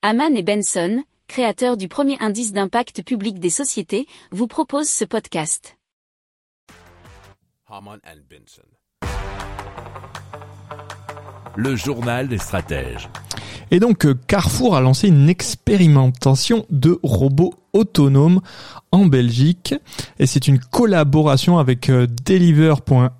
Haman et Benson, créateurs du premier indice d'impact public des sociétés, vous proposent ce podcast. Haman and Benson. Le journal des stratèges. Et donc euh, Carrefour a lancé une expérimentation de robots autonomes en Belgique et c'est une collaboration avec euh, Deliver.ai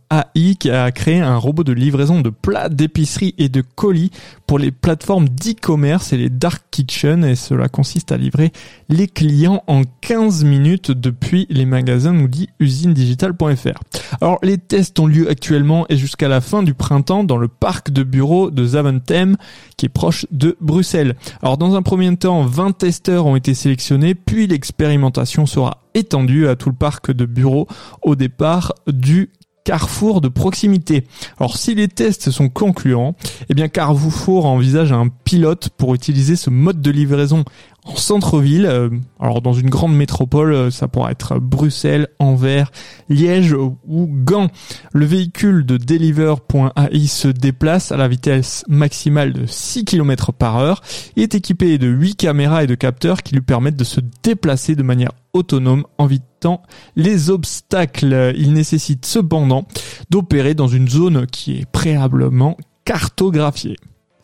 qui a créé un robot de livraison de plats d'épicerie et de colis pour les plateformes d'e-commerce et les dark kitchen et cela consiste à livrer les clients en 15 minutes depuis les magasins nous dit usinedigital.fr. Alors les tests ont lieu actuellement et jusqu'à la fin du printemps dans le parc de bureaux de Zaventem qui est proche de Bruxelles. Alors dans un premier temps, 20 testeurs ont été sélectionnés puis l'expérimentation sera étendue à tout le parc de bureaux au départ du Carrefour de proximité. Alors si les tests sont concluants, eh bien Carrefour envisage un pilote pour utiliser ce mode de livraison en centre-ville. Euh, alors dans une grande métropole, euh, ça pourrait être Bruxelles, Anvers, Liège ou Gand. Le véhicule de Deliver.ai se déplace à la vitesse maximale de 6 km par heure. Il est équipé de 8 caméras et de capteurs qui lui permettent de se déplacer de manière autonome en évitant les obstacles. Il nécessite cependant d'opérer dans une zone qui est préalablement cartographiée.